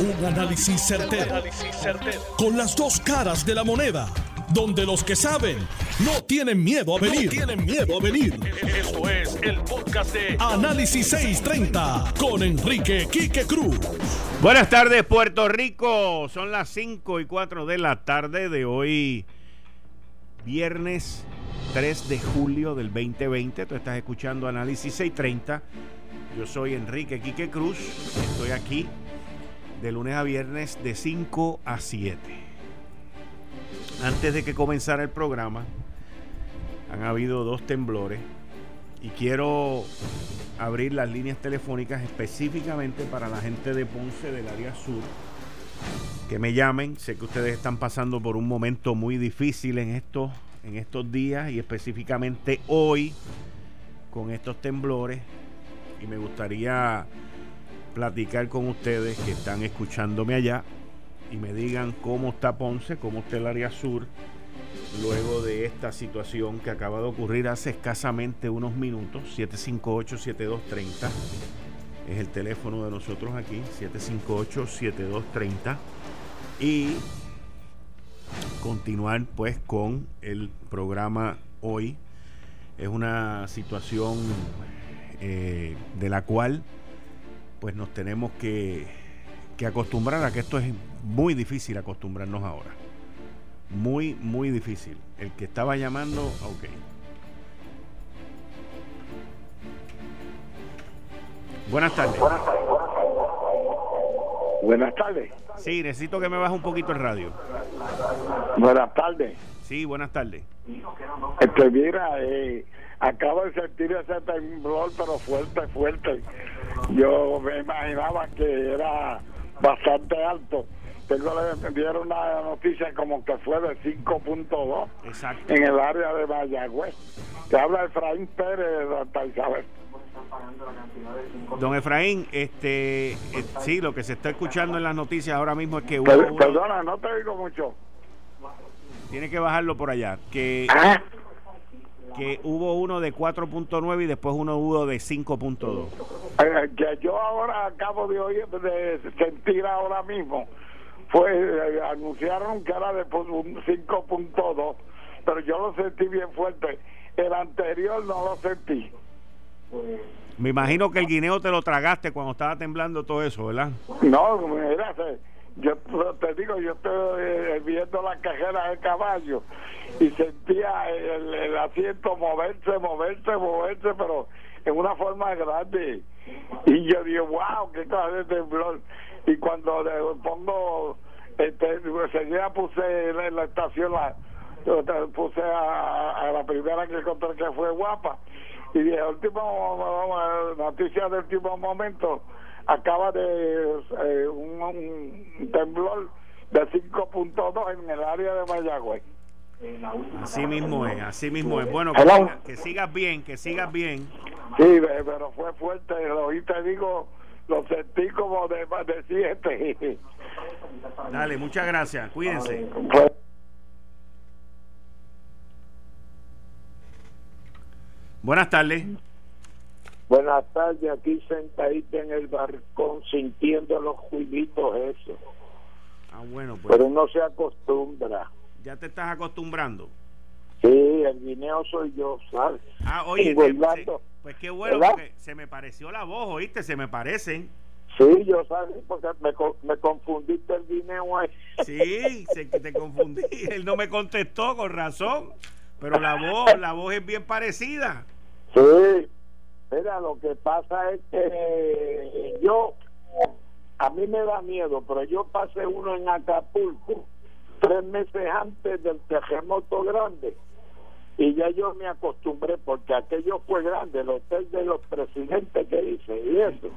Un análisis certero, Con las dos caras de la moneda. Donde los que saben no tienen miedo a venir. tienen miedo a venir. Esto es el podcast de Análisis 630 con Enrique Quique Cruz. Buenas tardes, Puerto Rico. Son las 5 y 4 de la tarde de hoy, viernes 3 de julio del 2020. Tú estás escuchando Análisis 630. Yo soy Enrique Quique Cruz. Estoy aquí de lunes a viernes de 5 a 7. Antes de que comenzara el programa, han habido dos temblores y quiero abrir las líneas telefónicas específicamente para la gente de Ponce del área sur. Que me llamen, sé que ustedes están pasando por un momento muy difícil en estos, en estos días y específicamente hoy con estos temblores y me gustaría platicar con ustedes que están escuchándome allá y me digan cómo está Ponce, cómo está el área sur, luego de esta situación que acaba de ocurrir hace escasamente unos minutos, 758-7230. Es el teléfono de nosotros aquí, 758-7230. Y continuar pues con el programa hoy. Es una situación eh, de la cual pues nos tenemos que, que acostumbrar a que esto es muy difícil acostumbrarnos ahora. Muy, muy difícil. El que estaba llamando, ok. Buenas tardes. Buenas tardes. Sí, necesito que me baje un poquito el radio. Buenas tardes. Sí, buenas tardes. Este, mira, eh, acabo de sentir ese temblor, pero fuerte, fuerte. Yo me imaginaba que era bastante alto. Tengo le dieron una noticia como que fue de 5.2 en el área de Mayagüez. Que habla Efraín Pérez de Isabel. Don Efraín, este, eh, sí, lo que se está escuchando en las noticias ahora mismo es que hubo Perdona, no te digo mucho. Tiene que bajarlo por allá. Que ¿Ah? Que hubo uno de 4.9 y después uno hubo de 5.2. Eh, que yo ahora acabo de oír, de sentir ahora mismo, fue, eh, anunciaron que era de 5.2, pero yo lo sentí bien fuerte. El anterior no lo sentí. Me imagino que el guineo te lo tragaste cuando estaba temblando todo eso, ¿verdad? No, mira, yo te digo, yo estoy eh, viendo la cajera del caballo y sentía el, asiento moverse, moverse, moverse, pero en una forma grande. Y yo digo, wow, qué clase de temblor. Y cuando le pongo, este, enseguida puse en la estación, la, puse a, la primera que encontré que fue guapa. Y dije, último, noticia del último momento, acaba de eh, un, temblor de 5.2 en el área de Mayagüez. Así mismo es, así mismo es. Bueno, que, sigas bien, que sigas bien. Sí, pero fue fuerte, lo te digo, lo sentí como de más de siete. Dale, muchas gracias, cuídense. Buenas tardes. Buenas tardes, aquí sentadita en el barcón sintiendo los juguitos eso. Ah, bueno, pues. Pero uno se acostumbra. ¿Ya te estás acostumbrando? Sí, el guineo soy yo, ¿sabes? Ah, oye, pues qué bueno, porque se me pareció la voz, ¿oíste? Se me parecen. Sí, yo sabes, porque me, me confundiste el guineo ahí. Sí, se, te confundí. Él no me contestó con razón, pero la voz, la voz es bien parecida. Sí, Mira, lo que pasa es que yo, a mí me da miedo, pero yo pasé uno en Acapulco tres meses antes del terremoto grande y ya yo me acostumbré porque aquello fue grande, el hotel de los presidentes que hice y eso.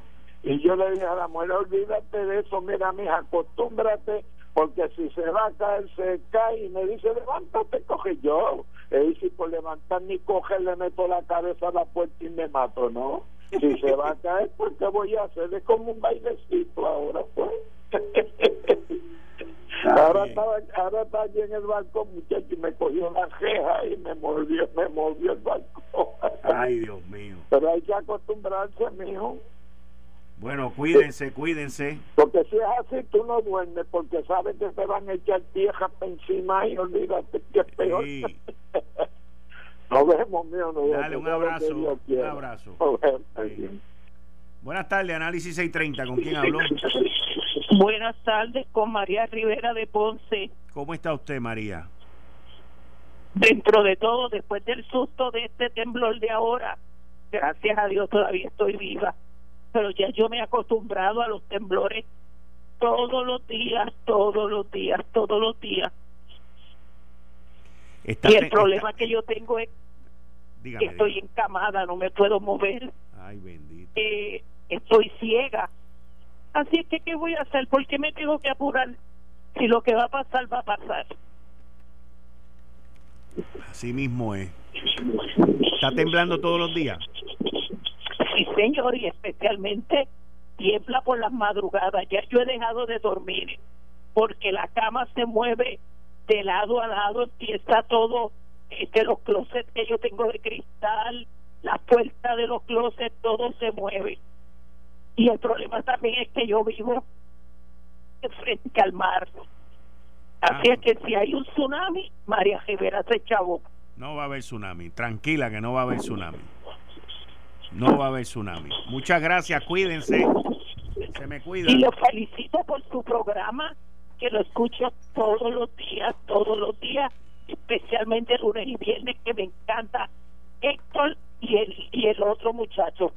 Y yo le dije a la mujer, olvídate de eso, mira, mija, acostúmbrate porque si se va a caer, se cae y me dice, levántate, coge yo. Y si por levantar ni coger le meto la cabeza a la puerta y me mato, ¿no? Si se va a caer, pues ¿qué voy a hacer? Es como un bailecito ahora, pues. ahora, estaba, ahora está allí en el barco, muchacho, y me cogió la ceja y me movió, me movió el barco. Ay, Dios mío. Pero hay que acostumbrarse, mijo. Bueno, cuídense, cuídense. Porque si es así, tú no duermes porque sabes que te van a echar tierra encima y olvídate que es peor. Sí. Nos vemos, mío. Nos Dale, vemos. un abrazo, un abrazo. Sí. Buenas tardes, Análisis 630. ¿Con quién habló? Buenas tardes con María Rivera de Ponce. ¿Cómo está usted, María? Dentro de todo, después del susto de este temblor de ahora, gracias a Dios todavía estoy viva. Pero ya yo me he acostumbrado a los temblores todos los días, todos los días, todos los días. Está Y el problema está- que yo tengo es Dígame, que estoy dígame. encamada, no me puedo mover, Ay, bendito. eh, estoy ciega. Así es que, ¿qué voy a hacer? ¿Por qué me tengo que apurar? Si lo que va a pasar, va a pasar. Así mismo es. ¿Está temblando todos los días? Sí, señor, y especialmente tiembla por las madrugadas. Ya yo he dejado de dormir porque la cama se mueve de lado a lado, empieza todo, este, los closets que yo tengo de cristal, la puerta de los closets, todo se mueve. Y el problema también es que yo vivo frente al mar. Así Ah. es que si hay un tsunami, María Rivera se chavó. No va a haber tsunami. Tranquila que no va a haber tsunami. No va a haber tsunami. Muchas gracias. Cuídense. Se me y cuidan. lo felicito por su programa que lo escucho todos los días, todos los días, especialmente lunes y viernes que me encanta Héctor y el y el otro muchacho,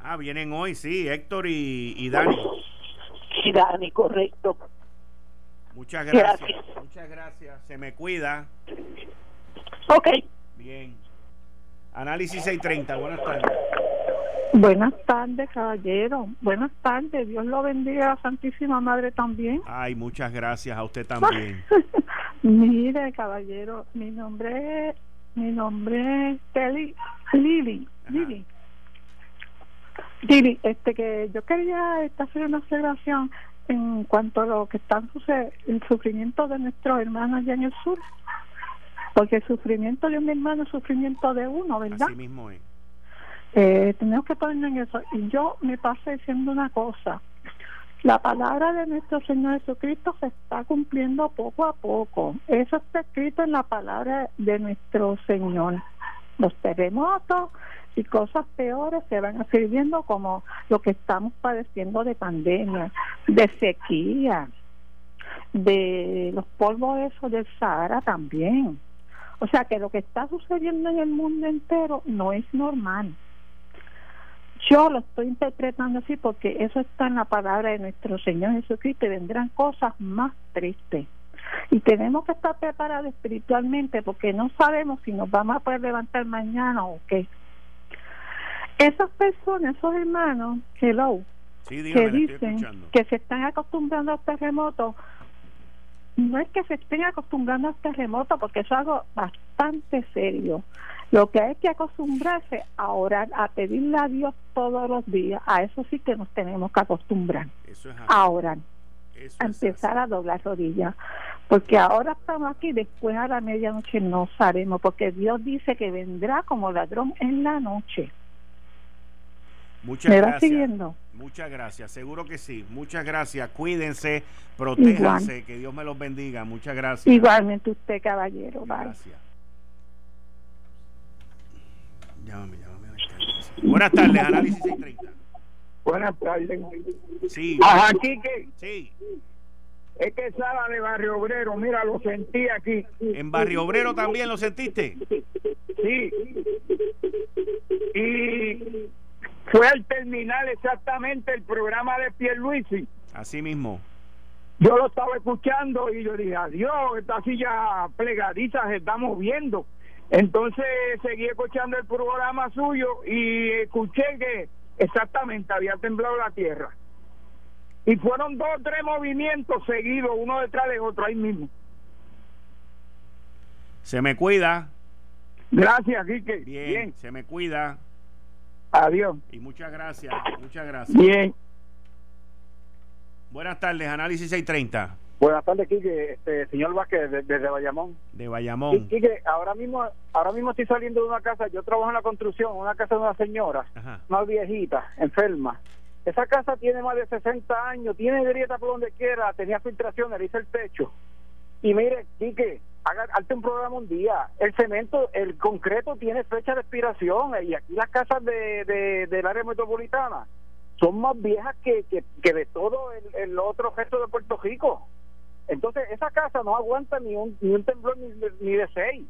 Ah, vienen hoy, sí, Héctor y, y Dani. y Dani, correcto. Muchas gracias. Gracias. Muchas gracias. Se me cuida. Ok, Bien. Análisis 630. Buenas tardes. Buenas tardes, caballero. Buenas tardes. Dios lo bendiga a la Santísima Madre también. Ay, muchas gracias a usted también. Mire, caballero, mi nombre es, mi nombre es Kelly Lili. Lili. Lili, este que yo quería este, hacer una observación en cuanto a lo que está el sufrimiento de nuestros hermanos allá en el sur. Porque el sufrimiento de un hermano es sufrimiento de uno, ¿verdad? Así mismo es. Eh, tenemos que ponernos en eso. Y yo me pasé diciendo una cosa. La palabra de nuestro Señor Jesucristo se está cumpliendo poco a poco. Eso está escrito en la palabra de nuestro Señor. Los terremotos y cosas peores se van a seguir como lo que estamos padeciendo de pandemia, de sequía, de los polvos esos del Sahara también. O sea que lo que está sucediendo en el mundo entero no es normal. Yo lo estoy interpretando así porque eso está en la palabra de nuestro Señor Jesucristo y vendrán cosas más tristes. Y tenemos que estar preparados espiritualmente porque no sabemos si nos vamos a poder levantar mañana o qué. Esas personas, esos hermanos, hello, Sí, que dígame, dicen que se están acostumbrando a los terremotos, no es que se estén acostumbrando a los terremotos, porque eso es algo bastante serio. Lo que hay que acostumbrarse a orar, a pedirle a Dios todos los días, a eso sí que nos tenemos que acostumbrar, Eso es a orar, Eso a empezar a doblar rodillas. Porque ahora estamos aquí, después a la medianoche no sabemos, porque Dios dice que vendrá como ladrón en la noche. Muchas ¿Me va gracias. siguiendo? Muchas gracias, seguro que sí. Muchas gracias. Cuídense, protéjanse, que Dios me los bendiga. Muchas gracias. Igualmente usted, caballero. Bye. Gracias. Llámame, llámame. Buenas tardes, análisis 630. Buenas tardes. Sí, Ajá, Quique, sí. es que Sala de Barrio Obrero, mira, lo sentí aquí. En Barrio Obrero también lo sentiste. Sí. Y fue al terminar exactamente el programa de Pierluisi. Así mismo. Yo lo estaba escuchando y yo dije, adiós, esta silla plegadita se está moviendo. Entonces seguí escuchando el programa suyo y escuché que exactamente había temblado la tierra. Y fueron dos o tres movimientos seguidos, uno detrás de otro, ahí mismo. Se me cuida. Gracias, Quique. Bien, Bien. se me cuida. Adiós. Y muchas gracias. Muchas gracias. Bien. Buenas tardes, análisis 630 Buenas tardes, Quique. Este, señor Vázquez, de- desde Bayamón. de Y, Bayamón. Quique, ahora mismo, ahora mismo estoy saliendo de una casa. Yo trabajo en la construcción, una casa de una señora, Ajá. una viejita, enferma. esa casa tiene más de 60 años, tiene grieta por donde quiera, tenía filtraciones, le hice el techo. Y mire, Quique, haga, hazte un programa un. El cemento, el concreto tiene fecha de expiración y aquí las casas de, de, del área metropolitana son más viejas que, que, que de todo el, el, otro resto de Puerto Rico. Entonces, esa casa no aguanta ni un, ni un temblor ni, ni de seis.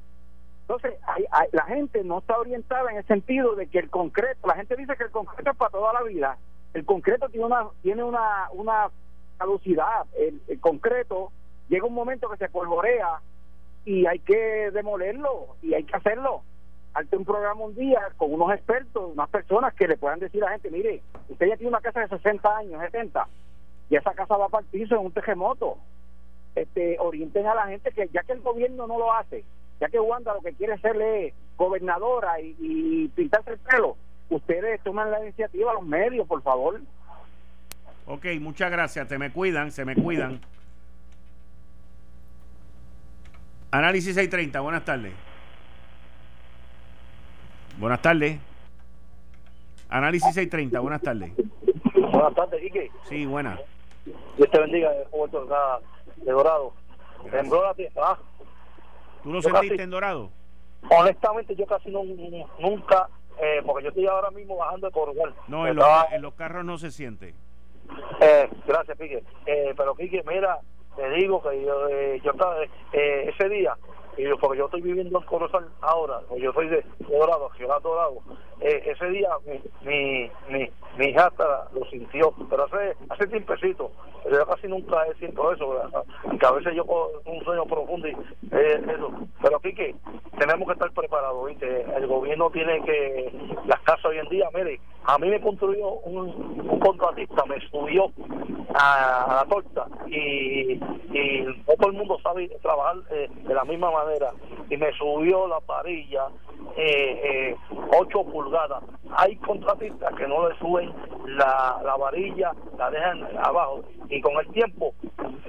Entonces, hay, hay, la gente no está orientada en el sentido de que el concreto, la gente dice que el concreto es para toda la vida. El concreto tiene una tiene una, una caducidad. El, el concreto llega un momento que se polvorea y hay que demolerlo y hay que hacerlo. Hazte un programa un día con unos expertos, unas personas que le puedan decir a la gente, mire, usted ya tiene una casa de 60 años, 70, y esa casa va el piso en un terremoto. Este, orienten a la gente que ya que el gobierno no lo hace, ya que Wanda lo que quiere serle gobernadora y, pintarse el pelo, ustedes toman la iniciativa, los medios, por favor. Ok, muchas gracias, te me cuidan, se me cuidan. Análisis 630, buenas tardes. Buenas tardes. Análisis 630, buenas tardes. Buenas tardes, Quique. Sí, buenas. Dios te bendiga, Roberto, acá de Dorado. Tembló la tierra. ¿Tú lo sentiste casi, en Dorado? Honestamente, yo casi no, nunca, eh, porque yo estoy ahora mismo bajando de Coronel. No, en, Estaba, los, en los carros no se siente. Eh, gracias, Quique. Eh, pero, Quique, mira, te digo que yo, eh, yo estaba, eh, ese día, y yo, porque yo estoy viviendo en Corozal ahora, yo soy de, Dorado, Ciudad Dorado, eh, ese día mi, mi, mi, mi hija lo sintió, pero hace, hace tiempecito, yo casi nunca he siento eso, que a veces yo un sueño profundo y eh, eso, pero Quique, tenemos que estar preparados, ¿viste? el gobierno tiene que, las casas hoy en día, mire, a mí me construyó un, contratista, me subió a, a, la torta y, y todo el mundo sabe trabajar eh, de la misma manera y me subió la parilla eh, eh, 8 pulgadas. Hay contratistas que no le suben la, la varilla, la dejan abajo y con el tiempo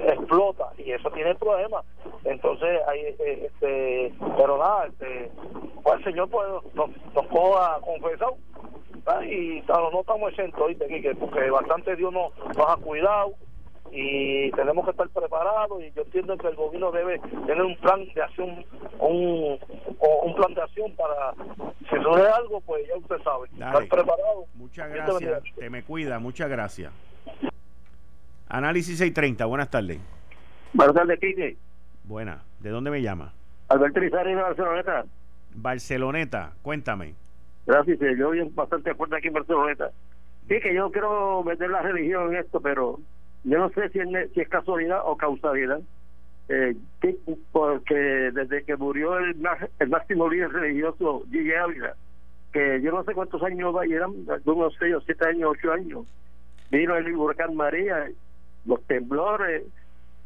explota y eso tiene problemas. Entonces, hay, eh, este, pero nada, este, pues el Señor pues, nos, nos coja confesado y claro, no estamos exentos, ¿oíste, porque bastante Dios nos, nos ha cuidado y tenemos que estar preparados y yo entiendo que el gobierno debe tener un plan de acción un, un plan de acción para si sucede algo pues ya usted sabe. Dale. estar preparado. Muchas gracias te me cuida muchas gracias. Análisis 630 buenas tardes. Buenas tardes Quique. Buenas ¿de dónde me llama? Alberto Rizarri de Barceloneta. Barceloneta cuéntame gracias yo estoy bastante acuerdo aquí en Barceloneta sí que yo quiero meter la religión en esto pero yo no sé si es, si es casualidad o causalidad, eh, que, porque desde que murió el, el máximo líder religioso, Gigi Ávila, que yo no sé cuántos años va, y eran unos 6 o 7 años, 8 años, vino el huracán María, los temblores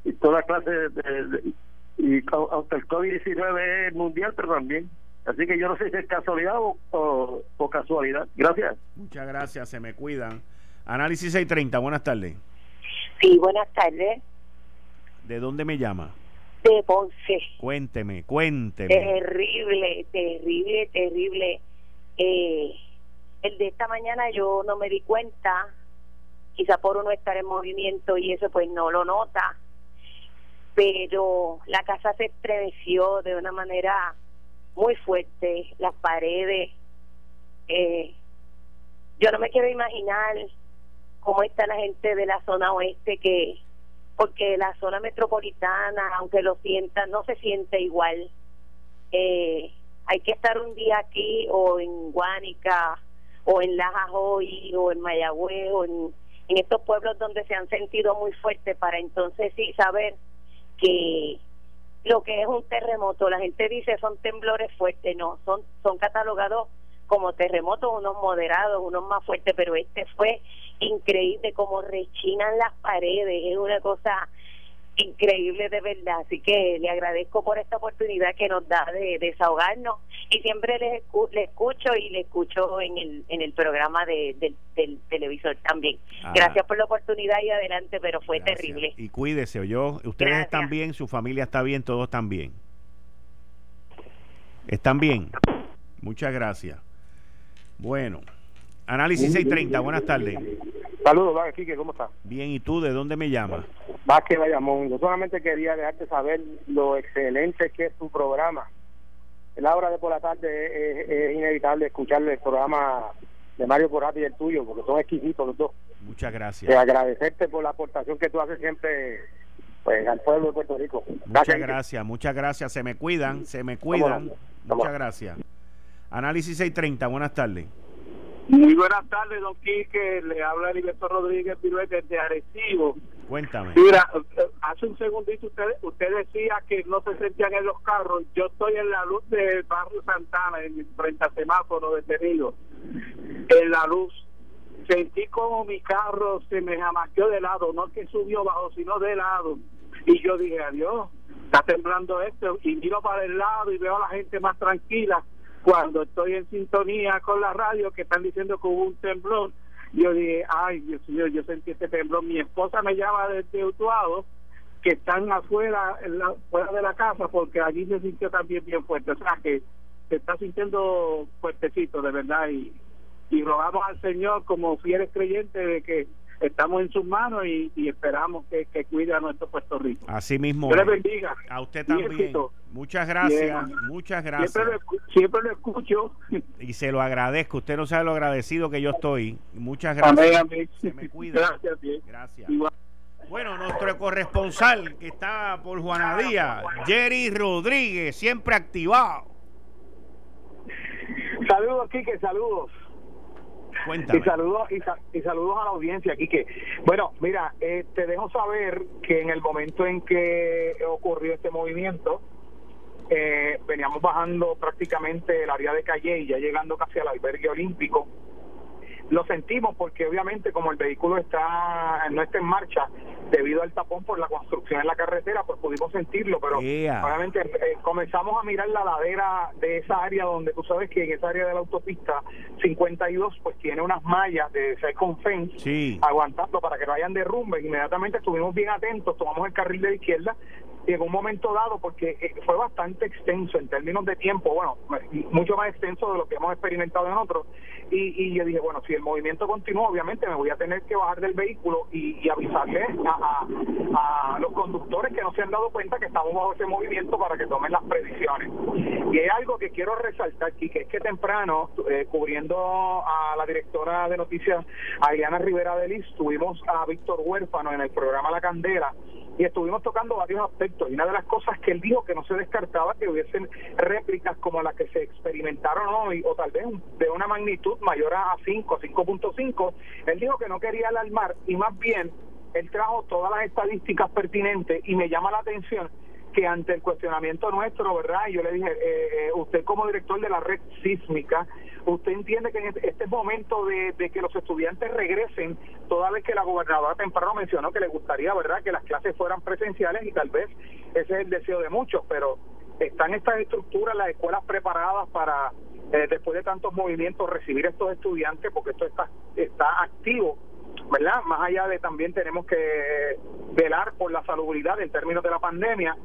y toda clase de. de, de y aunque el COVID-19 es mundial, pero también. Así que yo no sé si es casualidad o, o, o casualidad. Gracias. Muchas gracias, se me cuidan. Análisis 630, buenas tardes. Sí, buenas tardes. ¿De dónde me llama? De Ponce. Cuénteme, cuénteme. Terrible, terrible, terrible. Eh, el de esta mañana yo no me di cuenta, quizá por uno estar en movimiento y eso pues no lo nota, pero la casa se estremeció de una manera muy fuerte, las paredes. Eh, yo no me quiero imaginar cómo está la gente de la zona oeste que porque la zona metropolitana aunque lo sientan no se siente igual eh, hay que estar un día aquí o en Guánica o en Lajajoy o en Mayagüez o en, en estos pueblos donde se han sentido muy fuerte para entonces sí saber que lo que es un terremoto la gente dice son temblores fuertes no son son catalogados como terremotos unos moderados unos más fuertes pero este fue increíble como rechinan las paredes, es una cosa increíble de verdad, así que le agradezco por esta oportunidad que nos da de, desahogarnos y siempre le, escu le escucho y le escucho en el, en el programa de, de del televisor también. Ah. Gracias por la oportunidad y adelante, pero fue Gracias. terrible. Y cuídese, yo, ustedes Gracias. están bien, su familia está bien, todos están bien. ¿Están bien? Muchas gracias. Bueno, análisis 630, buenas tardes. Saludos, Quique, ¿cómo estás? Bien, ¿y tú de dónde me llamas? Vázquez Bayamón. Yo solamente quería dejarte saber lo excelente que es tu programa. En la hora de por la tarde es, inevitable escuchar el programa de Mario Porati y el tuyo, porque son exquisitos los dos. Muchas gracias. Y agradecerte por la aportación que tú haces siempre pues, al pueblo de Puerto Rico. Muchas gracias, muchas gracias. Se me cuidan, se me cuidan. Muchas gracias. Análisis 630, buenas tardes. Muy buenas tardes, don Quique. Le habla Heriberto Rodríguez Piruet desde Arecibo. Cuéntame. Mira, hace un segundito usted, usted decía que no se sentían en los carros. Yo estoy en la luz del barrio Santana, en frente al semáforo detenido. En la luz. Sentí como mi carro se me jamaqueó de lado, no que subió bajo, sino de lado. Y yo dije, adiós, está temblando esto. Y miro para el lado y veo a la gente más tranquila cuando estoy en sintonía con la radio que están diciendo que hubo un temblor, yo dije, ay Dios mío, yo sentí este temblor. Mi esposa me llama desde Utuado, que están afuera, en la, fuera de la casa, porque allí se sintió también bien fuerte. O sea que se está sintiendo fuertecito, de verdad. Y, y rogamos al Señor, como fieles creyentes, de que estamos en sus manos y, esperamos que, cuide a nuestro Puerto Rico. Así mismo. Dios le bendiga. A usted también. Muchas gracias, muchas gracias. Siempre lo, escucho. Y se lo agradezco. Usted no sabe lo agradecido que yo estoy. Muchas gracias. Se me cuida. Gracias, bien. Gracias. Bueno, nuestro corresponsal que está por Juanadía, Jerry Rodríguez, siempre activado. Saludos, Quique, saludos. Y saludos, y, saludos a la audiencia, Quique. Bueno, mira, eh, te dejo saber que en el momento en que ocurrió este movimiento, eh, veníamos bajando prácticamente el área de calle y ya llegando casi al albergue olímpico lo sentimos porque obviamente como el vehículo está no está en marcha debido al tapón por la construcción en la carretera, pues pudimos sentirlo, pero obviamente eh, comenzamos a mirar la ladera de esa área donde tú sabes que en esa área de la autopista 52 pues tiene unas mallas de con fence aguantando para que no hayan derrumbe. Inmediatamente estuvimos bien atentos, tomamos el carril de la izquierda y en un momento dado, porque eh, fue bastante extenso en términos de tiempo, bueno, mucho más extenso de lo que hemos experimentado en otros, y, yo dije, bueno, si el movimiento continúa, obviamente me voy a tener que bajar del vehículo y, avisarle a, los conductores que no se han dado cuenta que estamos bajo ese movimiento para que tomen las previsiones. Y hay algo que quiero resaltar aquí, que es que temprano, eh, cubriendo a la directora de noticias, Adriana Rivera de Liz, tuvimos a Víctor Huérfano en el programa La Candela, y estuvimos tocando varios aspectos. Y una de las cosas que él dijo que no se descartaba que hubiesen réplicas como las que se experimentaron hoy o tal vez de una magnitud mayor a 5, 5.5, él dijo que no quería alarmar y más bien él trajo todas las estadísticas pertinentes y me llama la atención que ante el cuestionamiento nuestro, ¿verdad? Y yo le dije, eh, eh, usted como director de la red sísmica, ¿usted entiende que en este, este momento de, que los estudiantes regresen, toda vez que la gobernadora temprano mencionó que le gustaría, ¿verdad?, que las clases fueran presenciales y tal vez ese es el deseo de muchos, pero están estas estructuras, las escuelas preparadas para, eh, después de tantos movimientos, recibir estos estudiantes, porque esto está, está activo ¿verdad? Más allá de también tenemos que velar por la salubridad en términos de la pandemia.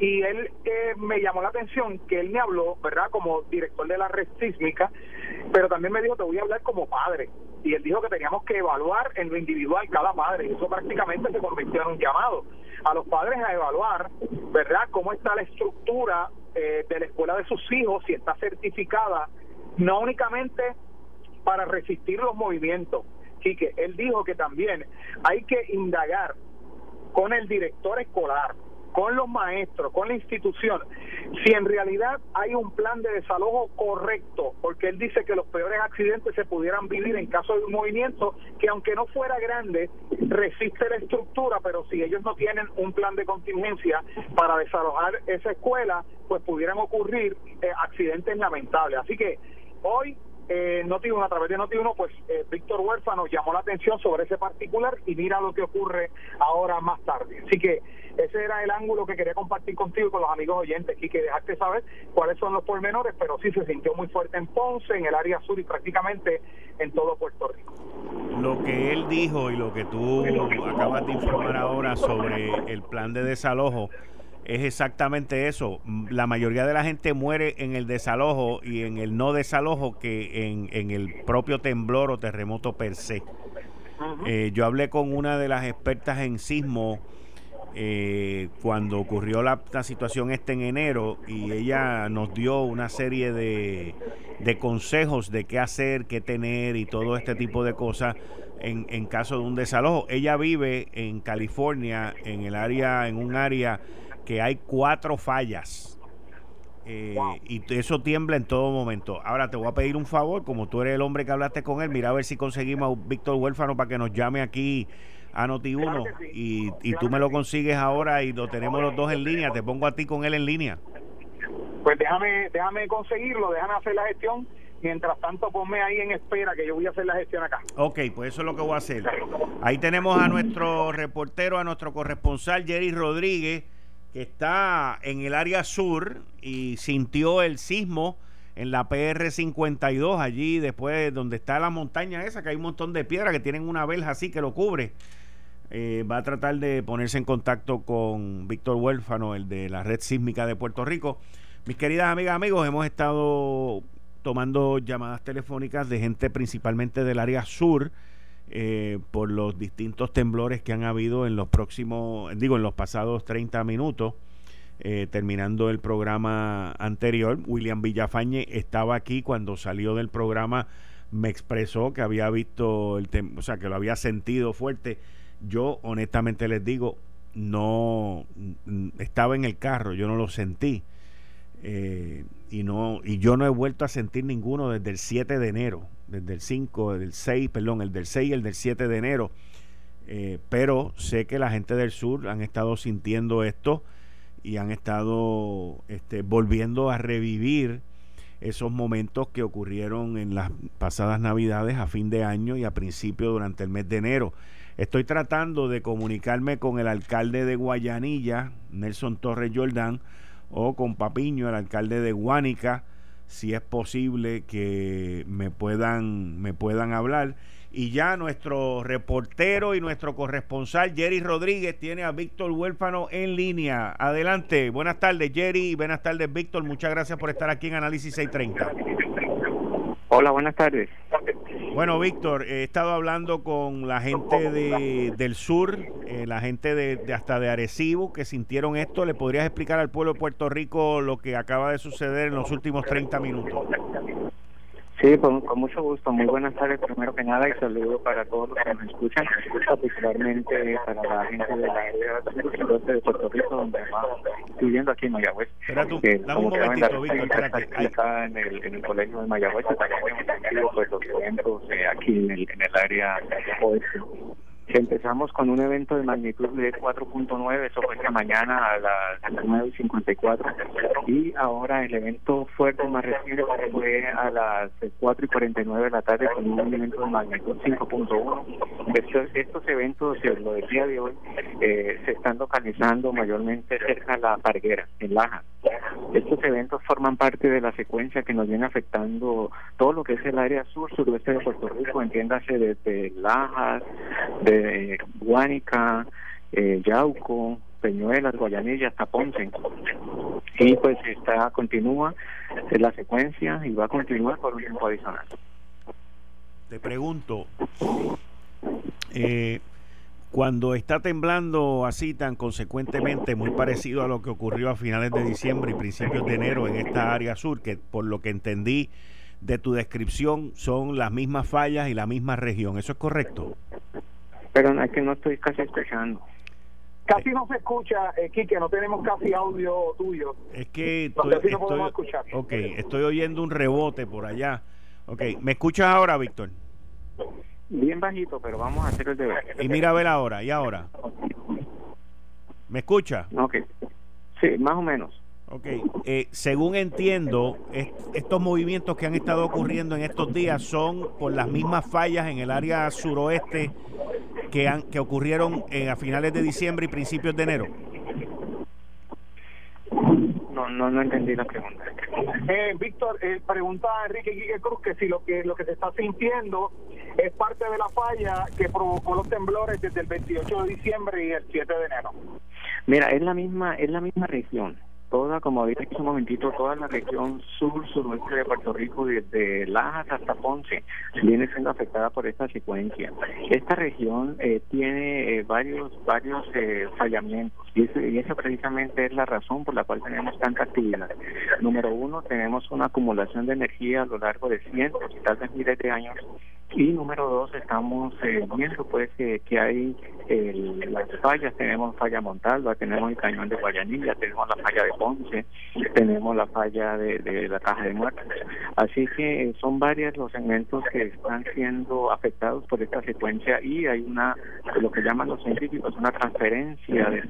Y él eh, me llamó la atención que él me habló, ¿verdad? Como director de la red sísmica, pero también me dijo, te voy a hablar como padre. Y él dijo que teníamos que evaluar en lo individual cada padre. Y eso prácticamente se convirtió en un llamado a los padres a evaluar, ¿verdad? Cómo está la estructura eh, de la escuela de sus hijos, si está certificada, no únicamente para resistir los movimientos, que él dijo que también hay que indagar con el director escolar, con los maestros, con la institución, si en realidad hay un plan de desalojo correcto, porque él dice que los peores accidentes se pudieran vivir en caso de un movimiento que aunque no fuera grande, resiste la estructura, pero si ellos no tienen un plan de contingencia para desalojar esa escuela, pues pudieran ocurrir eh, accidentes lamentables. Así que hoy eh, Noti1, a través de Noti1, pues eh, Víctor Huérfano llamó la atención sobre ese particular y mira lo que ocurre ahora más tarde. Así que ese era el ángulo que quería compartir contigo y con los amigos oyentes y que dejarte saber cuáles son los pormenores, pero sí se sintió muy fuerte en Ponce, en el área sur y prácticamente en todo Puerto Rico. Lo que él dijo y lo que tú acabas de informar ahora sobre el plan de desalojo es exactamente eso. La mayoría de la gente muere en el desalojo y en el no desalojo que en, en el propio temblor o terremoto per se. Eh, yo hablé con una de las expertas en sismo eh, cuando ocurrió la, situación esta en enero y ella nos dio una serie de, de, consejos de qué hacer, qué tener y todo este tipo de cosas en, en caso de un desalojo. Ella vive en California, en el área, en un área que hay cuatro fallas. Eh, y eso tiembla en todo momento. Ahora te voy a pedir un favor, como tú eres el hombre que hablaste con él, mira a ver si conseguimos a Víctor Huérfano para que nos llame aquí a Noti1 y, y tú me lo consigues ahora y lo tenemos los dos en línea. Te pongo a ti con él en línea. Pues déjame, déjame conseguirlo, déjame hacer la gestión. Mientras tanto, ponme ahí en espera que yo voy a hacer la gestión acá. Ok, pues eso es lo que voy a hacer. Ahí tenemos a nuestro reportero, a nuestro corresponsal Jerry Rodríguez, que está en el área sur y sintió el sismo en la PR52, allí después donde está la montaña esa, que hay un montón de piedras que tienen una verja así que lo cubre. Eh, va a tratar de ponerse en contacto con Víctor Huérfano, el de la red sísmica de Puerto Rico. Mis queridas amigas, amigos, hemos estado tomando llamadas telefónicas de gente principalmente del área sur eh, por los distintos temblores que han habido en los próximos, digo, en los pasados 30 minutos. Eh, terminando el programa anterior, William Villafañe estaba aquí cuando salió del programa, me expresó que había visto el o sea, que lo había sentido fuerte yo honestamente les digo, no estaba en el carro, yo no lo sentí. Eh, y no y yo no he vuelto a sentir ninguno desde el 7 de enero, desde el 5, del 6, perdón, el del 6 y el del 7 de enero. Eh, pero sé que la gente del sur han estado sintiendo esto y han estado este, volviendo a revivir esos momentos que ocurrieron en las pasadas navidades a fin de año y a principio durante el mes de enero. Estoy tratando de comunicarme con el alcalde de Guayanilla, Nelson Torres Jordán, o con Papiño, el alcalde de Guánica, si es posible que me puedan, me puedan hablar. Y ya nuestro reportero y nuestro corresponsal Jerry Rodríguez tiene a Víctor Huérfano en línea. Adelante. Buenas tardes, Jerry. Buenas tardes, Víctor. Muchas gracias por estar aquí en Análisis 630. Hola, buenas tardes. Bueno, Víctor, he estado hablando con la gente de, del sur, eh, la gente de, de, hasta de Arecibo, que sintieron esto. ¿Le podrías explicar al pueblo de Puerto Rico lo que acaba de suceder en los últimos 30 minutos? Sí, con, mucho gusto. Muy buenas tardes, primero que nada, y saludo para todos los que nos escuchan, particularmente para la gente de la área de Puerto Rico, donde estoy viviendo aquí en Mayagüez. Espera tú, dame un momentito, Víctor, espérate. Acá en el, en el colegio de Mayagüez, también pues, los eventos eh, aquí en el, en el área oeste empezamos con un evento de magnitud de 4.9, eso fue esta mañana a las 9.54 y ahora el evento fuerte más reciente fue a las 4 y 49 de la tarde con un evento de magnitud 5.1. Estos, estos eventos, lo del día de hoy, eh, se están localizando mayormente cerca de la Parguera, en Laja. Estos eventos forman parte de la secuencia que nos viene afectando todo lo que es el área sur, suroeste de Puerto Rico, entiéndase desde Lajas, de eh, Guánica, eh, Yauco, Peñuelas, Guayanilla hasta Ponce. Y pues está, continúa la secuencia y va a continuar por un tiempo adicional. Te pregunto, eh, cuando está temblando así tan consecuentemente, muy parecido a lo que ocurrió a finales de diciembre y principios de enero en esta área sur, que por lo que entendí de tu descripción son las mismas fallas y la misma región, ¿eso es correcto? Pero es que no estoy casi escuchando. Casi no se escucha, eh, Quique, no tenemos casi audio tuyo. Es que estoy, Ok, estoy oyendo un rebote por allá. Ok, ¿me escuchas ahora, Víctor? Bien bajito, pero vamos a hacer el deber. Y mira a ver ahora, ¿y ahora? ¿Me escucha? Ok, sí, más o menos. Ok, eh, según entiendo, estos movimientos que han estado ocurriendo en estos días son por las mismas fallas en el área suroeste que, han, que ocurrieron a finales de diciembre y principios de enero. No, no, no entendí la pregunta. Eh, Víctor, eh, pregunta a Enrique Quique Cruz que si lo que lo que se está sintiendo es parte de la falla que provocó los temblores desde el 28 de diciembre y el 7 de enero. Mira, es la misma es la misma región toda, como dije hace un momentito, toda la región sur, suroeste de Puerto Rico, desde Lajas hasta Ponce, viene siendo afectada por esta secuencia. Esta región eh, tiene eh, varios varios eh, fallamientos y, y esa precisamente es la razón por la cual tenemos tanta actividad. Número uno, tenemos una acumulación de energía a lo largo de cientos y tal vez miles de años y número dos, estamos eh, viendo pues que, hay las fallas, tenemos falla Montalva, tenemos el cañón de Guayanilla, tenemos la falla de Ponce, tenemos la falla de, la caja de muertos. Así que son varios los segmentos que están siendo afectados por esta secuencia y hay una, lo que llaman los científicos, una transferencia de,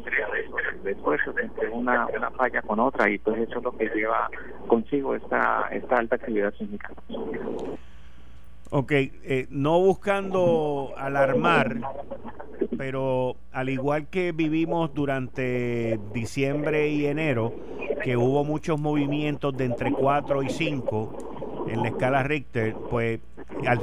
de, esfuerzos entre una, una falla con otra y pues eso es lo que lleva consigo esta, esta alta actividad sísmica. Ok, eh, no buscando alarmar, pero al igual que vivimos durante diciembre y enero, que hubo muchos movimientos de entre 4 y 5 en la escala Richter, pues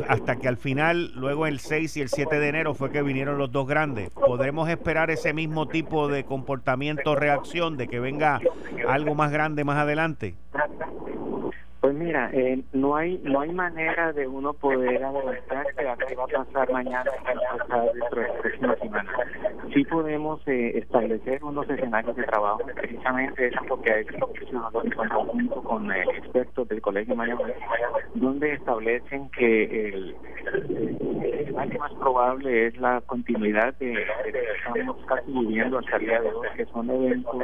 hasta que al final, luego el 6 y el 7 de enero fue que vinieron los dos grandes. ¿Podremos esperar ese mismo tipo de comportamiento, reacción, de que venga algo más grande más adelante? Pues mira, eh, no hay no hay manera de uno poder adelantar que qué va a pasar mañana qué va a pasar dentro de la próxima semana. Sí podemos eh, establecer unos escenarios de trabajo, precisamente eso es lo que ha hecho el conjunto con eh, expertos del Colegio Mayor, donde establecen que el, escenario más probable es la continuidad de, lo que estamos casi viviendo hasta el día de hoy, que son eventos,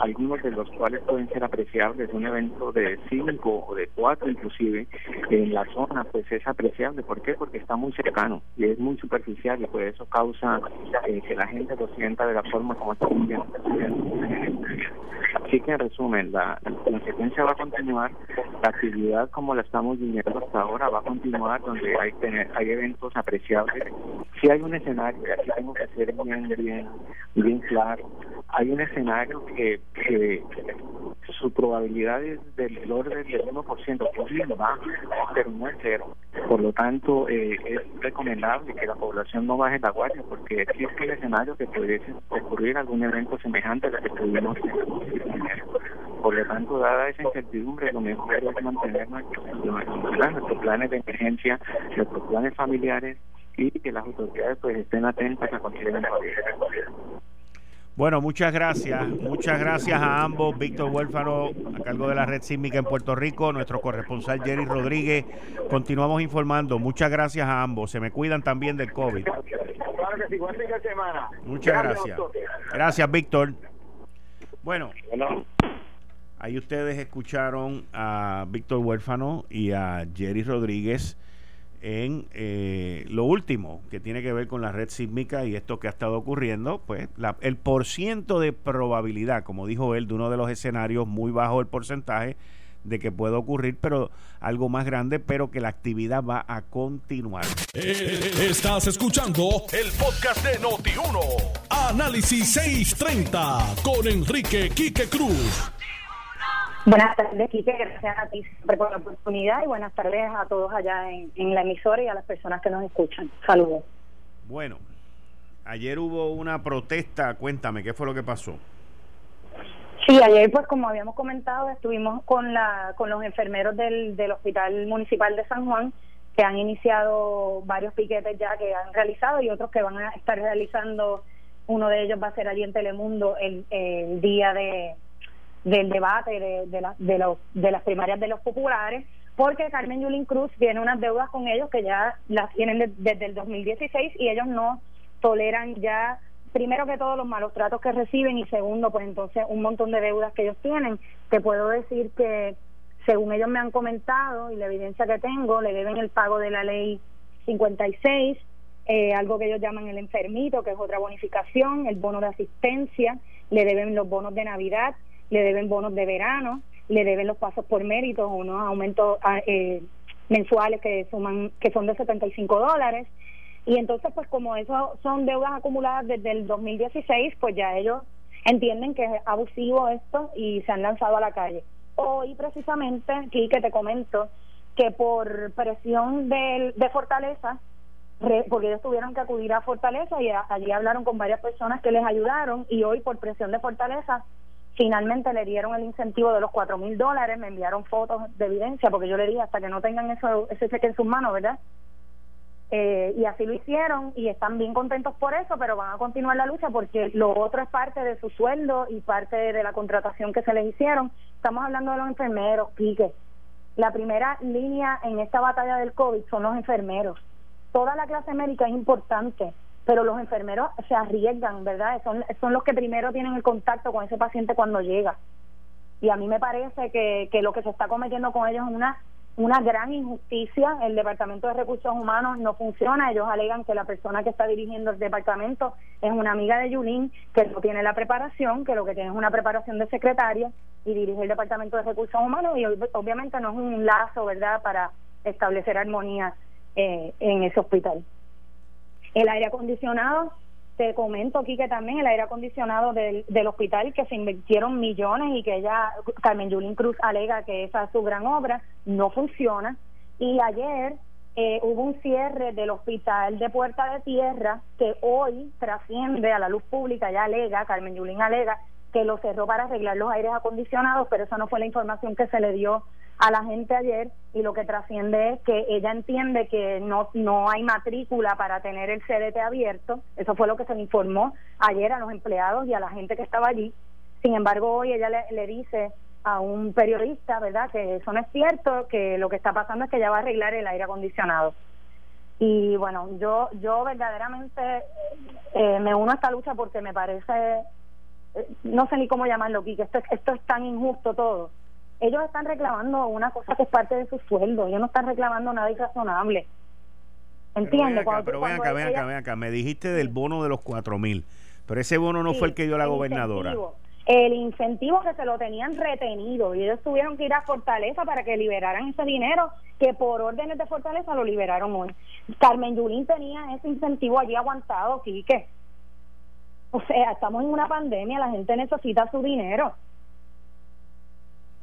algunos de los cuales pueden ser apreciables, un evento de cinco de cuatro inclusive, en la zona, pues es apreciable. ¿Por qué? Porque está muy cercano y es muy superficial y pues eso causa eh, que la gente lo sienta de la forma como está viviendo. Así que en resumen, la, la secuencia va a continuar, la actividad como la estamos viviendo hasta ahora va a continuar, donde hay hay eventos apreciables. Si hay un escenario, y aquí tengo que ser bien, bien, bien claro, hay un escenario que, que su probabilidad es del orden del 1%, que es bien pero no es cero. Por lo tanto, eh, es recomendable que la población no baje la guardia, porque existe el escenario que pudiese ocurrir algún evento semejante a lo que tuvimos por lo tanto, dada esa incertidumbre, lo mejor es mantener nuestros, nuestros planes de emergencia, nuestros planes familiares y que las autoridades pues estén atentas a cualquier bueno, muchas gracias. Muchas gracias a ambos. Víctor Huérfano, a cargo de la red sísmica en Puerto Rico, nuestro corresponsal Jerry Rodríguez. Continuamos informando. Muchas gracias a ambos. Se me cuidan también del COVID. Muchas gracias. Gracias, Víctor. Bueno, ahí ustedes escucharon a Víctor Huérfano y a Jerry Rodríguez en eh, lo último que tiene que ver con la red sísmica y esto que ha estado ocurriendo, pues la, el porciento de probabilidad, como dijo él, de uno de los escenarios muy bajo el porcentaje de que pueda ocurrir, pero algo más grande, pero que la actividad va a continuar. Eh, estás escuchando el podcast de Noti1. Análisis 630 con Enrique Quique Cruz. Buenas tardes, Quique. Gracias a ti por la oportunidad y buenas tardes a todos allá en, la emisora y a las personas que nos escuchan. Saludos. Bueno, ayer hubo una protesta. Cuéntame, ¿qué fue lo que pasó? Sí, ayer, pues como habíamos comentado, estuvimos con, la, con los enfermeros del, del Hospital Municipal de San Juan que han iniciado varios piquetes ya que han realizado y otros que van a estar realizando. Uno de ellos va a ser allí en Telemundo el, el día de, del debate de, de, de, los, de las primarias de los populares, porque Carmen Yulín Cruz tiene unas deudas con ellos que ya las tienen desde el 2016 y ellos no toleran ya, primero que todo, los malos tratos que reciben y segundo, pues entonces un montón de deudas que ellos tienen. Te puedo decir que, según ellos me han comentado y la evidencia que tengo, le deben el pago de la ley 56, eh, algo que ellos llaman el enfermito, que es otra bonificación, el bono de asistencia, le deben los bonos de Navidad, le deben bonos de verano, le deben los pasos por mérito, unos aumentos ah, eh, mensuales que suman que son de 75 dólares. Y entonces pues como eso son deudas acumuladas desde el 2016 pues ya ellos entienden que es abusivo esto y se han lanzado a la calle. Hoy precisamente aquí que te comento que por presión de, de Fortaleza porque ellos tuvieron que acudir a Fortaleza y allí hablaron con varias personas que les ayudaron y hoy por presión de Fortaleza Finalmente le dieron el incentivo de los cuatro mil dólares, me enviaron fotos de evidencia, porque yo le dije hasta que no tengan eso, ese cheque en sus manos, ¿verdad? Eh, y así lo hicieron y están bien contentos por eso, pero van a continuar la lucha porque lo otro es parte de su sueldo y parte de la contratación que se les hicieron. Estamos hablando de los enfermeros, Pique. La primera línea en esta batalla del COVID son los enfermeros. Toda la clase médica es importante, pero los enfermeros se arriesgan, ¿verdad? Son, son los que primero tienen el contacto con ese paciente cuando llega. Y a mí me parece que, que lo que se está cometiendo con ellos es una una gran injusticia. El Departamento de Recursos Humanos no funciona. Ellos alegan que la persona que está dirigiendo el departamento es una amiga de Yulín, que no tiene la preparación, que lo que tiene es una preparación de secretaria y dirige el Departamento de Recursos Humanos y obviamente no es un lazo, ¿verdad?, para establecer armonía eh, en ese hospital. El aire acondicionado te comento aquí que también el aire acondicionado del, del hospital que se invirtieron millones y que ella, Carmen Yulín Cruz alega que esa es su gran obra, no funciona. Y ayer eh, hubo un cierre del hospital de Puerta de Tierra que hoy trasciende a la luz pública, ya alega, Carmen Yulín alega que lo cerró para arreglar los aires acondicionados, pero esa no fue la información que se le dio a la gente ayer y lo que trasciende es que ella entiende que no no hay matrícula para tener el CDT abierto, eso fue lo que se le informó ayer a los empleados y a la gente que estaba allí. Sin embargo, hoy ella le, dice a un periodista, ¿verdad?, que eso no es cierto, que lo que está pasando es que ella va a arreglar el aire acondicionado. Y bueno, yo yo verdaderamente eh, me uno a esta lucha porque me parece, eh, no sé ni cómo llamarlo, que esto, esto es tan injusto todo ellos están reclamando una cosa que es parte de su sueldo, ellos no están reclamando nada irrazonable. ¿Entiendes? Pero ven acá, ven acá, ven acá, me dijiste del bono de los cuatro mil, pero ese bono no fue el que dio la gobernadora. El incentivo que se lo tenían retenido y ellos tuvieron que ir a Fortaleza para que liberaran ese dinero que por órdenes de Fortaleza lo liberaron hoy. Carmen Yulín tenía ese incentivo allí aguantado, Quique. O sea, estamos en una pandemia, la gente necesita su dinero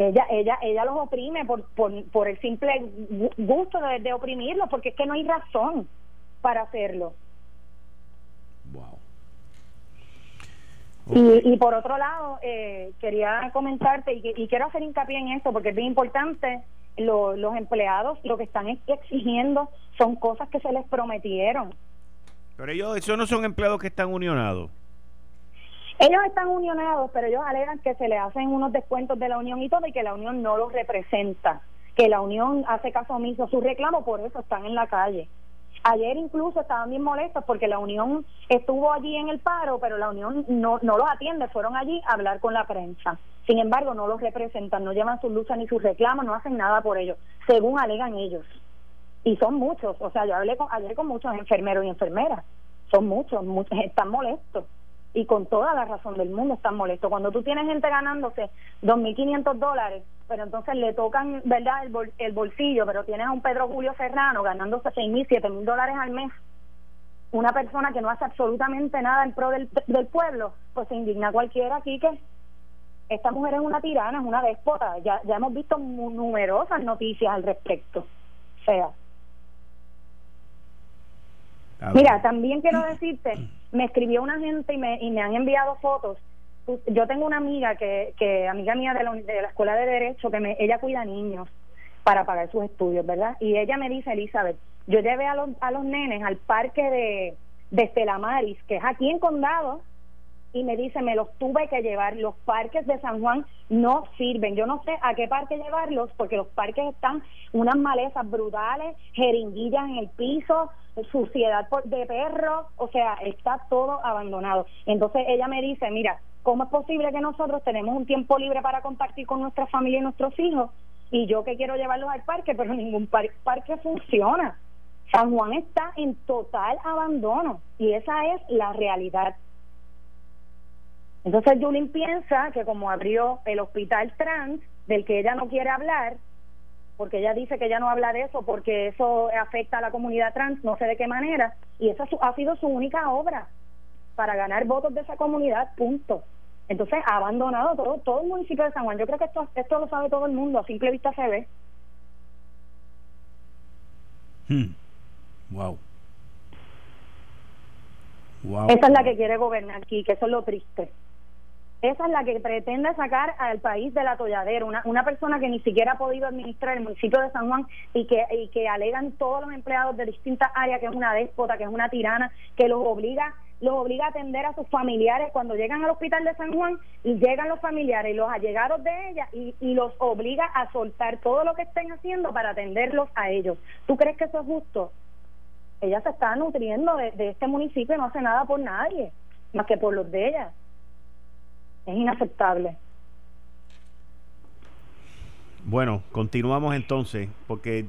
ella ella ella los oprime por por, por el simple gusto de, de, oprimirlos porque es que no hay razón para hacerlo. Wow. y, y por otro lado eh, quería comentarte y, y, quiero hacer hincapié en esto porque es bien importante los empleados lo que están exigiendo son cosas que se les prometieron. Pero ellos esos no son empleados que están unionados ellos están unionados, pero ellos alegan que se le hacen unos descuentos de la unión y todo y que la unión no los representa, que la unión hace caso omiso a su reclamo, por eso están en la calle. Ayer incluso estaban bien molestos porque la unión estuvo allí en el paro, pero la unión no, no los atiende, fueron allí a hablar con la prensa. Sin embargo, no los representan, no llevan sus luchas ni sus reclamos, no hacen nada por ellos, según alegan ellos. Y son muchos, o sea, yo hablé con, ayer con muchos enfermeros y enfermeras, son muchos, muchos están molestos y con toda la razón del mundo están molestos. Cuando tú tienes gente ganándose 2.500 dólares, pero entonces le tocan, ¿verdad?, el, bolsillo, pero tienes a un Pedro Julio Serrano ganándose 6.000, 7.000 dólares al mes, una persona que no hace absolutamente nada en pro del, del pueblo, pues se indigna cualquiera aquí que esta mujer es una tirana, es una déspota. Ya, ya hemos visto numerosas noticias al respecto. O sea. Mira, también quiero decirte me escribió una gente y me, y me han enviado fotos. Yo tengo una amiga que, que amiga mía de la, de la escuela de derecho, que me, ella cuida niños para pagar sus estudios, ¿verdad? Y ella me dice, Elizabeth, yo llevé a los, a los nenes al parque de, de Estelamaris, que es aquí en Condado, y me dice, me los tuve que llevar. Los parques de San Juan no sirven. Yo no sé a qué parque llevarlos porque los parques están unas malezas brutales, jeringuillas en el piso, suciedad de perro, o sea, está todo abandonado. Entonces ella me dice, mira, ¿cómo es posible que nosotros tenemos un tiempo libre para compartir con nuestra familia y nuestros hijos? Y yo que quiero llevarlos al parque, pero ningún parque funciona. San Juan está en total abandono y esa es la realidad. Entonces Julín piensa que como abrió el hospital trans, del que ella no quiere hablar, porque ella dice que ella no habla de eso porque eso afecta a la comunidad trans, no sé de qué manera, y esa ha sido su única obra para ganar votos de esa comunidad, punto. Entonces ha abandonado todo, todo el municipio de San Juan. Yo creo que esto, esto lo sabe todo el mundo, a simple vista se ve. Hmm. Wow. Wow. Esa es la que quiere gobernar aquí, que eso es lo triste. Esa es la que pretende sacar al país del atolladero, una, una persona que ni siquiera ha podido administrar el municipio de San Juan y que, y que alegan todos los empleados de distintas áreas que es una déspota, que es una tirana, que los obliga los obliga a atender a sus familiares cuando llegan al hospital de San Juan y llegan los familiares y los allegados de ella y, y los obliga a soltar todo lo que estén haciendo para atenderlos a ellos. ¿Tú crees que eso es justo? Ella se está nutriendo de, de este municipio y no hace nada por nadie, más que por los de ella. Es inaceptable. Bueno, continuamos entonces, porque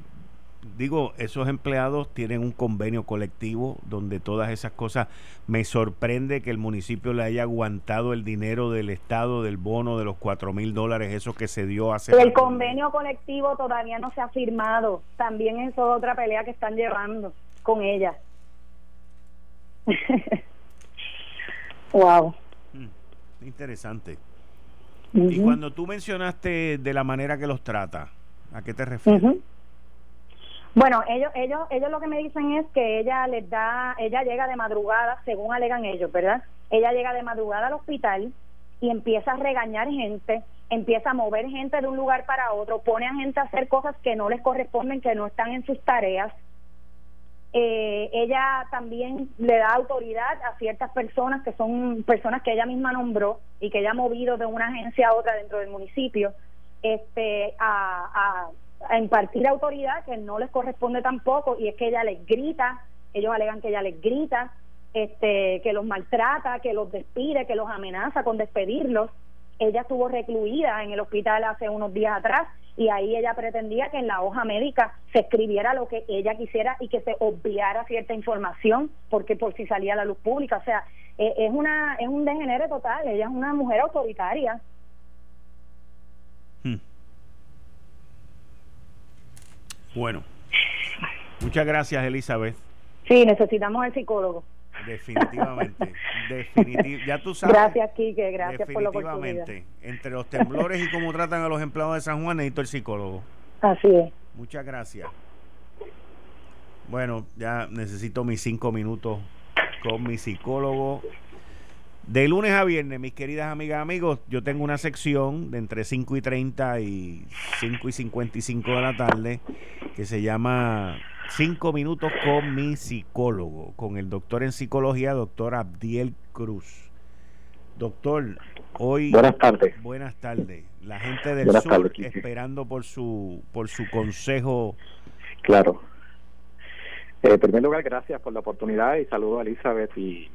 digo, esos empleados tienen un convenio colectivo donde todas esas cosas, me sorprende que el municipio le haya aguantado el dinero del Estado, del bono de los cuatro mil dólares, eso que se dio hace... El convenio colectivo todavía no se ha firmado, también eso es otra pelea que están llevando con ella. wow. Interesante. Y cuando tú mencionaste de la manera que los trata, ¿a qué te refieres? Bueno, ellos, ellos, ellos lo que me dicen es que ella les da, ella llega de madrugada, según alegan ellos, ¿verdad? Ella llega de madrugada al hospital y empieza a regañar gente, empieza a mover gente de un lugar para otro, pone a gente a hacer cosas que no les corresponden, que no están en sus tareas. Eh, ella también le da autoridad a ciertas personas que son personas que ella misma nombró y que ella ha movido de una agencia a otra dentro del municipio este a, a impartir autoridad que no les corresponde tampoco y es que ella les grita, ellos alegan que ella les grita, este, que los maltrata, que los despide, que los amenaza con despedirlos. Ella estuvo recluida en el hospital hace unos días atrás y ahí ella pretendía que en la hoja médica se escribiera lo que ella quisiera y que se obviara cierta información porque por si salía a la luz pública, o sea, e, es una es un degenere total, ella es una mujer autoritaria. Hmm. Bueno, muchas gracias Elizabeth. Sí, necesitamos el psicólogo. Definitivamente, ya tú sabes. Gracias, Quique, gracias por la oportunidad. Entre los temblores y cómo tratan a los empleados de San Juan, necesito el psicólogo. Así es. Muchas gracias. Bueno, ya necesito mis cinco minutos con mi psicólogo. De lunes a viernes, mis queridas amigas y amigos, yo tengo una sección de entre 5 y 30 y 5 y 55 de la tarde que se llama 5 minutos con mi psicólogo, con el doctor en psicología, doctor Abdiel Cruz. Doctor, hoy... Buenas tardes. Buenas tardes. La gente del sur esperando por su, por su consejo. Claro. Eh, en primer lugar, gracias por la oportunidad y saludo a Elizabeth y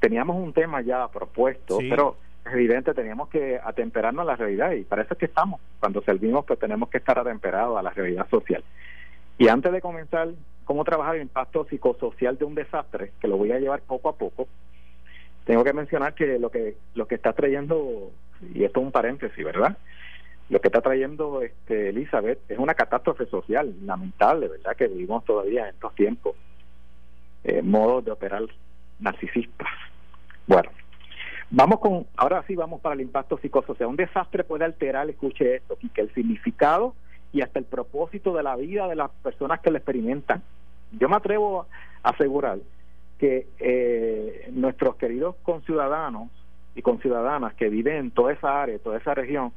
teníamos un tema ya propuesto, pero es evidente, teníamos que atemperarnos a la realidad y para eso es que estamos. Cuando servimos, pues tenemos que estar atemperados a la realidad social. Y antes de comenzar cómo trabajar el impacto psicosocial de un desastre, que lo voy a llevar poco a poco, tengo que mencionar que lo que lo que está trayendo, y esto es un paréntesis, ¿verdad? Lo que está trayendo este Elizabeth es una catástrofe social lamentable, ¿verdad? Que vivimos todavía en estos tiempos. Eh, modos de operar narcisistas. Bueno, vamos con, ahora sí vamos para el impacto psicosocial. Un desastre puede alterar, escuche esto, que el significado y hasta el propósito de la vida de las personas que lo experimentan. Yo me atrevo a asegurar que eh, nuestros queridos conciudadanos y conciudadanas que viven en toda esa área, toda esa región,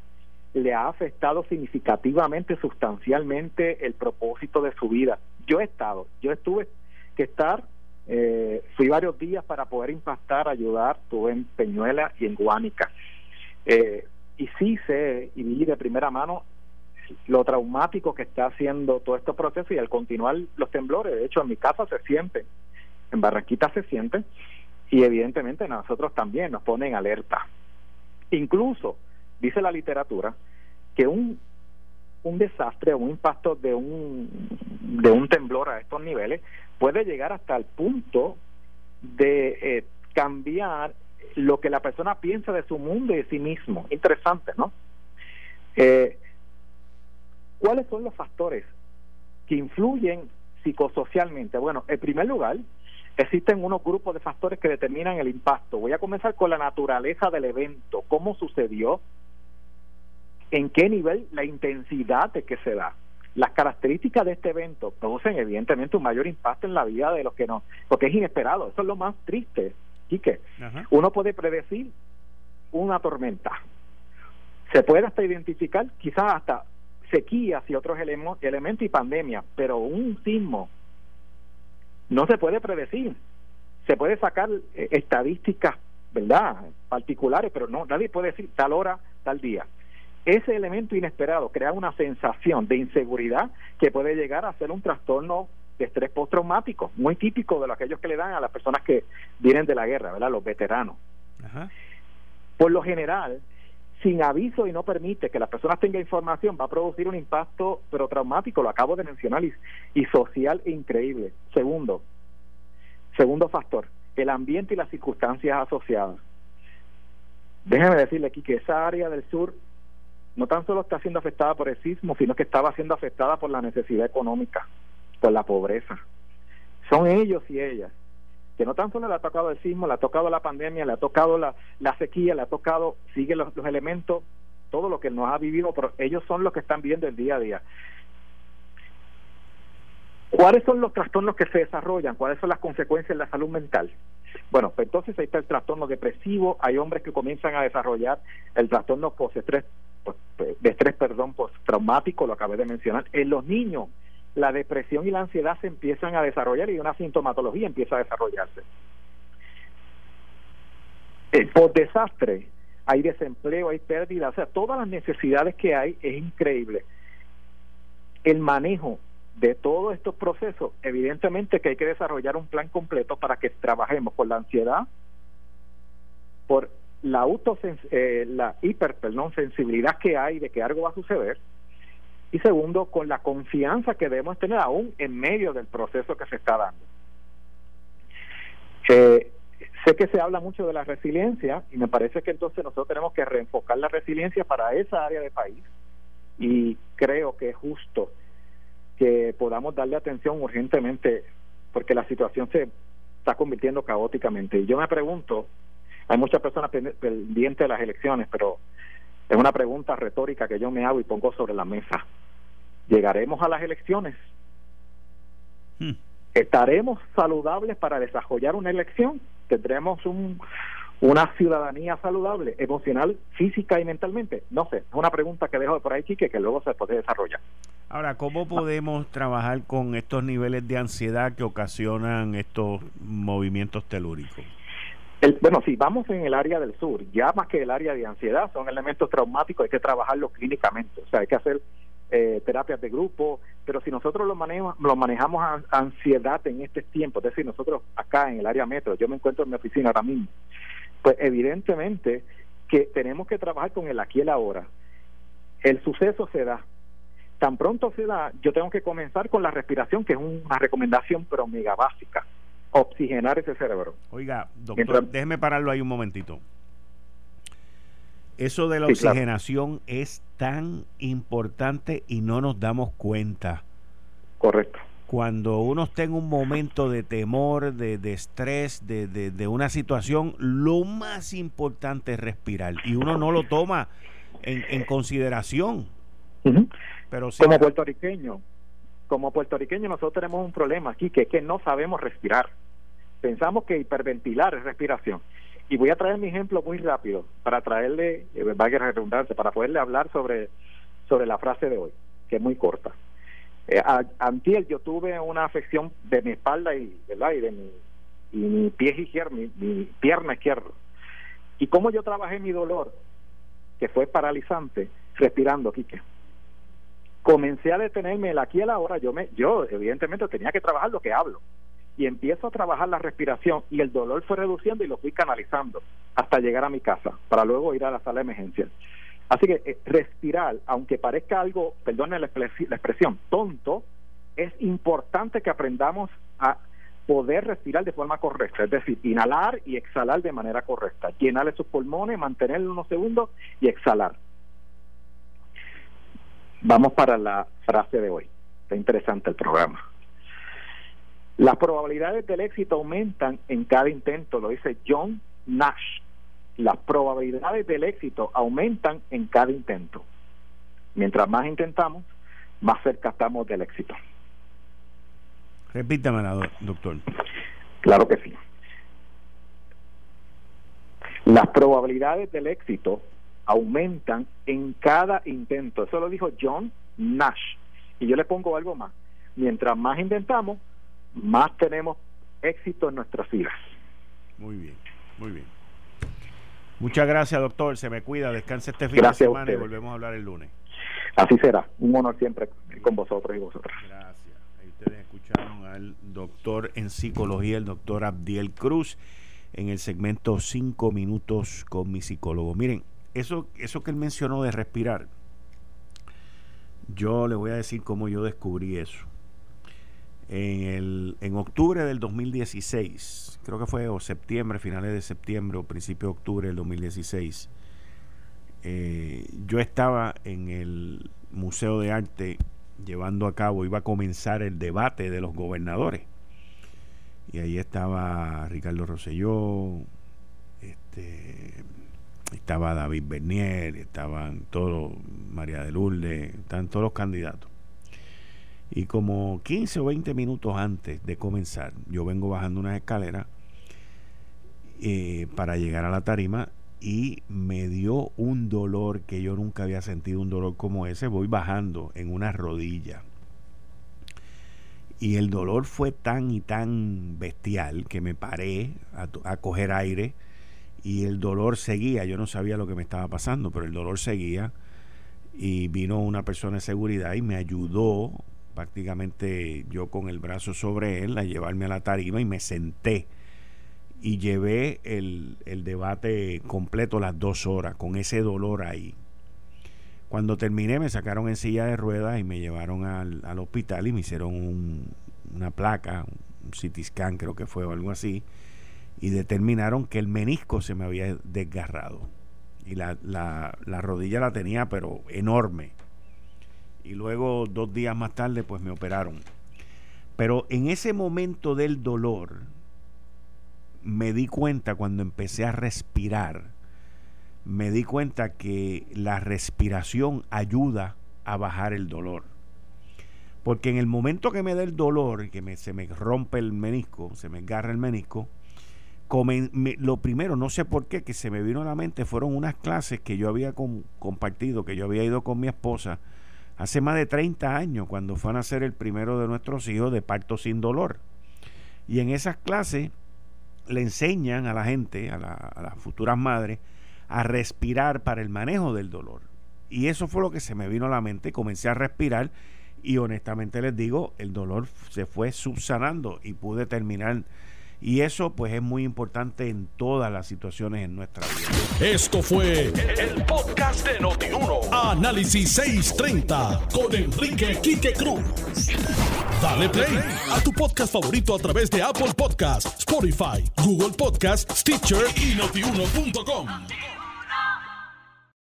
le ha afectado significativamente, sustancialmente el propósito de su vida. Yo he estado, yo estuve que estar eh, fui varios días para poder impactar, ayudar, estuve en Peñuela y en Guánica. Eh, y sí sé y vi de primera mano lo traumático que está haciendo todo este proceso y al continuar los temblores, de hecho en mi casa se sienten, en Barranquita se sienten y evidentemente nosotros también nos ponen alerta. Incluso dice la literatura que un un desastre, un impacto de un de un temblor a estos niveles puede llegar hasta el punto de eh, cambiar lo que la persona piensa de su mundo y de sí mismo. Interesante, ¿no? Eh, ¿Cuáles son los factores que influyen psicosocialmente? Bueno, en primer lugar, existen unos grupos de factores que determinan el impacto. Voy a comenzar con la naturaleza del evento, cómo sucedió, en qué nivel, la intensidad de que se da las características de este evento producen evidentemente un mayor impacto en la vida de los que no, porque es inesperado, eso es lo más triste, Quique. Uno puede predecir una tormenta. Se puede hasta identificar quizás hasta sequías y otros elementos y pandemia, pero un sismo no se puede predecir. Se puede sacar eh, estadísticas, ¿verdad? Particulares, pero no, nadie puede decir tal hora, tal día. Ese elemento inesperado crea una sensación de inseguridad que puede llegar a ser un trastorno de estrés postraumático, muy típico de aquellos que le dan a las personas que vienen de la guerra, ¿verdad? Los veteranos. Por lo general, sin aviso y no permite que las personas tengan información, va a producir un impacto pero traumático, lo acabo de mencionar, y, social increíble. Segundo, segundo factor, el ambiente y las circunstancias asociadas. Déjeme decirle aquí que esa área del sur no tan solo está siendo afectada por el sismo, sino que estaba siendo afectada por la necesidad económica, por la pobreza. Son ellos y ellas que no tan solo le ha tocado el sismo, le ha tocado la pandemia, le ha tocado la, la sequía, le ha tocado, sigue los, elementos, todo lo que nos ha vivido, pero ellos son los que están viendo el día a día. ¿Cuáles son los trastornos que se desarrollan? ¿Cuáles son las consecuencias en la salud mental? Bueno, pues entonces ahí está el trastorno depresivo, hay hombres que comienzan a desarrollar el trastorno postestrés, de estrés, perdón, postraumático, lo acabé de mencionar. En los niños la depresión y la ansiedad se empiezan a desarrollar y una sintomatología empieza a desarrollarse. Eh, por desastre, hay desempleo, hay pérdida, o sea, todas las necesidades que hay es increíble. El manejo de todos estos procesos, evidentemente que hay que desarrollar un plan completo para que trabajemos por la ansiedad, por la eh, la hiper sensibilidad que hay de que algo va a suceder, y segundo, con la confianza que debemos tener aún en medio del proceso que se está dando. Eh, sé que se habla mucho de la resiliencia y me parece que entonces nosotros tenemos que reenfocar la resiliencia para esa área de país y creo que es justo que podamos darle atención urgentemente porque la situación se está convirtiendo caóticamente. Y yo me pregunto, hay muchas personas pendientes de las elecciones, pero es una pregunta retórica que yo me hago y pongo sobre la mesa. ¿Llegaremos a las elecciones? Hmm. ¿Estaremos saludables para desarrollar una elección? ¿Tendremos un, una ciudadanía saludable, emocional, física y mentalmente? No sé, es una pregunta que dejo por ahí, Chique, que luego se puede desarrollar. Ahora, ¿cómo podemos trabajar con estos niveles de ansiedad que ocasionan estos movimientos telúricos? bueno, si vamos en el área del sur, ya más que el área de ansiedad, son elementos traumáticos, hay que trabajarlos clínicamente, o sea, hay que hacer eh, terapias de grupo, pero si nosotros lo manejamos, lo manejamos a, ansiedad en este tiempo, es decir, nosotros acá en el área metro, yo me encuentro en mi oficina ahora mismo, pues evidentemente que tenemos que trabajar con el aquí y el ahora. El suceso se da. Tan pronto se da, yo tengo que comenzar con la respiración, que es una recomendación pero mega básica oxigenar ese cerebro. Oiga, doctor, déjeme pararlo ahí un momentito. Eso de la oxigenación es tan importante y no nos damos cuenta. Correcto. Cuando uno está en un momento de temor, de, estrés, de, de, una situación, lo más importante es respirar y uno no lo toma en, consideración. Pero Como puertorriqueño, como puertorriqueño nosotros tenemos un problema aquí, que es que no sabemos respirar. Pensamos que hiperventilar es respiración. Y voy a traer mi ejemplo muy rápido para traerle, eh, la redundancia, para poderle hablar sobre, sobre la frase de hoy, que es muy corta. Eh, yo tuve una afección de mi espalda y, ¿verdad? y de mi, y mi pie izquierdo, mi, mi pierna izquierda. Y cómo yo trabajé mi dolor, que fue paralizante, respirando, Quique comencé a detenerme el aquí y el ahora, yo, me, yo evidentemente tenía que trabajar lo que hablo. Y empiezo a trabajar la respiración y el dolor fue reduciendo y lo fui canalizando hasta llegar a mi casa, para luego ir a la sala de emergencia. Así que eh, respirar, aunque parezca algo, perdone la, expresión, tonto, es importante que aprendamos a poder respirar de forma correcta, es decir, inhalar y exhalar de manera correcta, llenarle sus pulmones, mantenerlo unos segundos y exhalar. Vamos para la frase de hoy. Está interesante el programa. Las probabilidades del éxito aumentan en cada intento, lo dice John Nash. Las probabilidades del éxito aumentan en cada intento. Mientras más intentamos, más cerca estamos del éxito. Repítamela, doctor. Claro que sí. Las probabilidades del éxito aumentan en cada intento. Eso lo dijo John Nash. Y yo le pongo algo más. Mientras más intentamos, más tenemos éxito en nuestras vidas. Muy bien, muy bien. Muchas gracias, doctor. Se me cuida. Descanse este fin de semana y volvemos a hablar el lunes. Así será. Un honor siempre con vosotros y vosotras. Gracias. Ahí ustedes escucharon al doctor en psicología, el doctor Abdiel Cruz, en el segmento 5 minutos con mi psicólogo. Miren, eso, eso que él mencionó de respirar, yo le voy a decir cómo yo descubrí eso. En, el, en octubre del 2016, creo que fue o septiembre, finales de septiembre o principio de octubre del 2016, eh, yo estaba en el Museo de Arte llevando a cabo, iba a comenzar el debate de los gobernadores. Y ahí estaba Ricardo Rosselló, este, estaba David Bernier, estaban todos, María de Lourdes, estaban todos los candidatos. Y como 15 o 20 minutos antes de comenzar, yo vengo bajando unas escaleras eh, para llegar a la tarima y me dio un dolor que yo nunca había sentido un dolor como ese. Voy bajando en una rodilla. Y el dolor fue tan y tan bestial que me paré a, coger aire y el dolor seguía. Yo no sabía lo que me estaba pasando, pero el dolor seguía. Y vino una persona de seguridad y me ayudó prácticamente yo con el brazo sobre él a llevarme a la tarima y me senté y llevé el, debate completo las dos horas con ese dolor ahí. Cuando terminé me sacaron en silla de ruedas y me llevaron al, hospital y me hicieron una placa, un CT creo que fue o algo así, y determinaron que el menisco se me había desgarrado. Y la, la, la rodilla la tenía pero enorme. Y luego dos días más tarde pues me operaron. Pero en ese momento del dolor, me di cuenta cuando empecé a respirar, me di cuenta que la respiración ayuda a bajar el dolor. Porque en el momento que me da el dolor, que me, se me rompe el menisco, se me agarra el menisco, lo primero, no sé por qué, que se me vino a la mente fueron unas clases que yo había compartido, que yo había ido con mi esposa hace más de 30 años, cuando fue a nacer el primero de nuestros hijos de parto sin dolor. Y en esas clases le enseñan a la gente, a, las futuras madres, a respirar para el manejo del dolor. Y eso fue lo que se me vino a la mente. Comencé a respirar y honestamente les digo, el dolor se fue subsanando y pude terminar. Y eso pues es muy importante en todas las situaciones en nuestra vida. Esto fue el, podcast de Notiuno. Análisis 630 con Enrique Quique Cruz. Dale play a tu podcast favorito a través de Apple Podcasts, Spotify, Google Podcasts, Stitcher y notiuno.com.